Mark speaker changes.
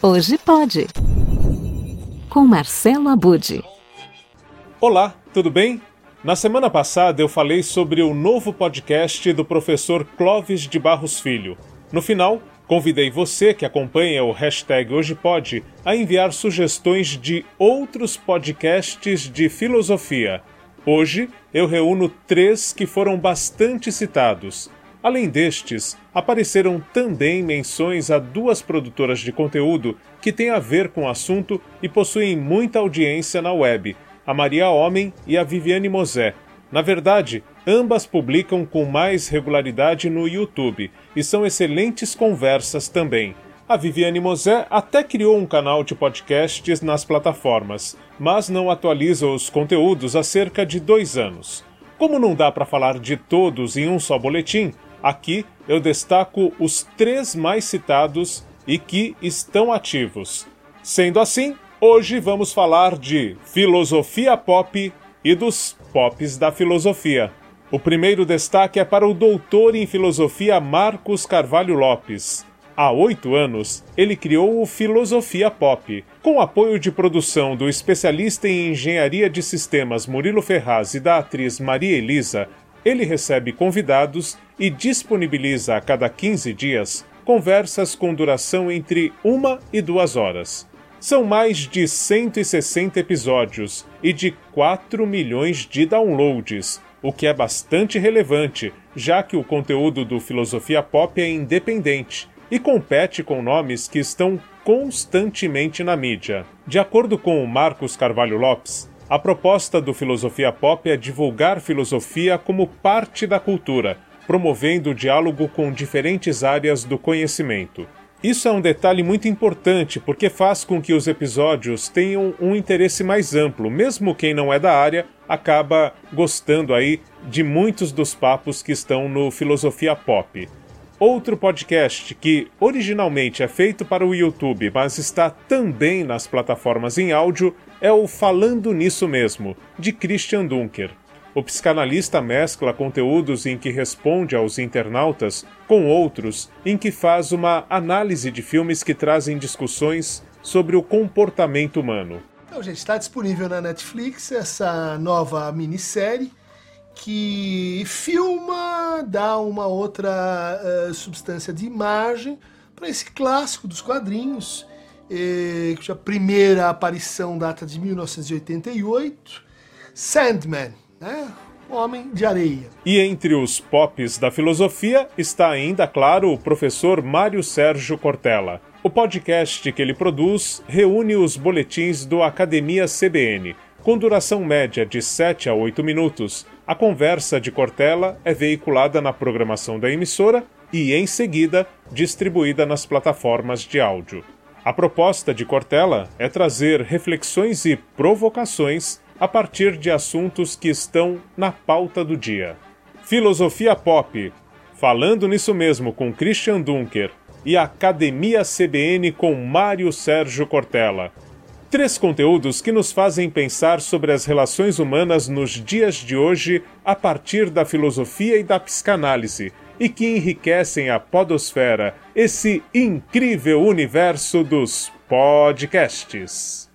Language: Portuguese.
Speaker 1: Hoje pode. Com Marcelo Abude.
Speaker 2: Olá, tudo bem? Na semana passada eu falei sobre o novo podcast do professor Clóvis de Barros Filho. No final, convidei você que acompanha o hashtag Hoje Pode a enviar sugestões de outros podcasts de filosofia. Hoje eu reúno três que foram bastante citados Além destes, apareceram também menções a duas produtoras de conteúdo que têm a ver com o assunto e possuem muita audiência na web, a Maria Homem e a Viviane Mosé. Na verdade, ambas publicam com mais regularidade no YouTube e são excelentes conversas também. A Viviane Mosé até criou um canal de podcasts nas plataformas, mas não atualiza os conteúdos há cerca de dois anos. Como não dá para falar de todos em um só boletim, Aqui eu destaco os três mais citados e que estão ativos. Sendo assim, hoje vamos falar de filosofia pop e dos pops da filosofia. O primeiro destaque é para o doutor em filosofia Marcos Carvalho Lopes. Há oito anos, ele criou o Filosofia Pop, com apoio de produção do especialista em engenharia de sistemas Murilo Ferraz e da atriz Maria Elisa. Ele recebe convidados e disponibiliza a cada 15 dias conversas com duração entre uma e duas horas. São mais de 160 episódios e de 4 milhões de downloads, o que é bastante relevante, já que o conteúdo do Filosofia Pop é independente e compete com nomes que estão constantemente na mídia. De acordo com Marcos Carvalho Lopes, a proposta do Filosofia Pop é divulgar filosofia como parte da cultura promovendo o diálogo com diferentes áreas do conhecimento. Isso é um detalhe muito importante porque faz com que os episódios tenham um interesse mais amplo, mesmo quem não é da área acaba gostando aí de muitos dos papos que estão no Filosofia Pop. Outro podcast que originalmente é feito para o YouTube, mas está também nas plataformas em áudio, é o Falando Nisso Mesmo, de Christian Dunker. O psicanalista mescla conteúdos em que responde aos internautas com outros em que faz uma análise de filmes que trazem discussões sobre o comportamento humano.
Speaker 3: Então, gente, está disponível na Netflix essa nova minissérie que filma, dá uma outra uh, substância de imagem para esse clássico dos quadrinhos, eh, cuja primeira aparição data de 1988, Sandman né? Homem de areia.
Speaker 2: E entre os pops da filosofia está ainda, claro, o professor Mário Sérgio Cortella. O podcast que ele produz reúne os boletins do Academia CBN. Com duração média de 7 a 8 minutos, a conversa de Cortella é veiculada na programação da emissora e, em seguida, distribuída nas plataformas de áudio. A proposta de Cortella é trazer reflexões e provocações a partir de assuntos que estão na pauta do dia. Filosofia Pop, falando nisso mesmo com Christian Dunker e Academia CBN com Mário Sérgio Cortella. Três conteúdos que nos fazem pensar sobre as relações humanas nos dias de hoje a partir da filosofia e da psicanálise e que enriquecem a podosfera, esse incrível universo dos podcasts.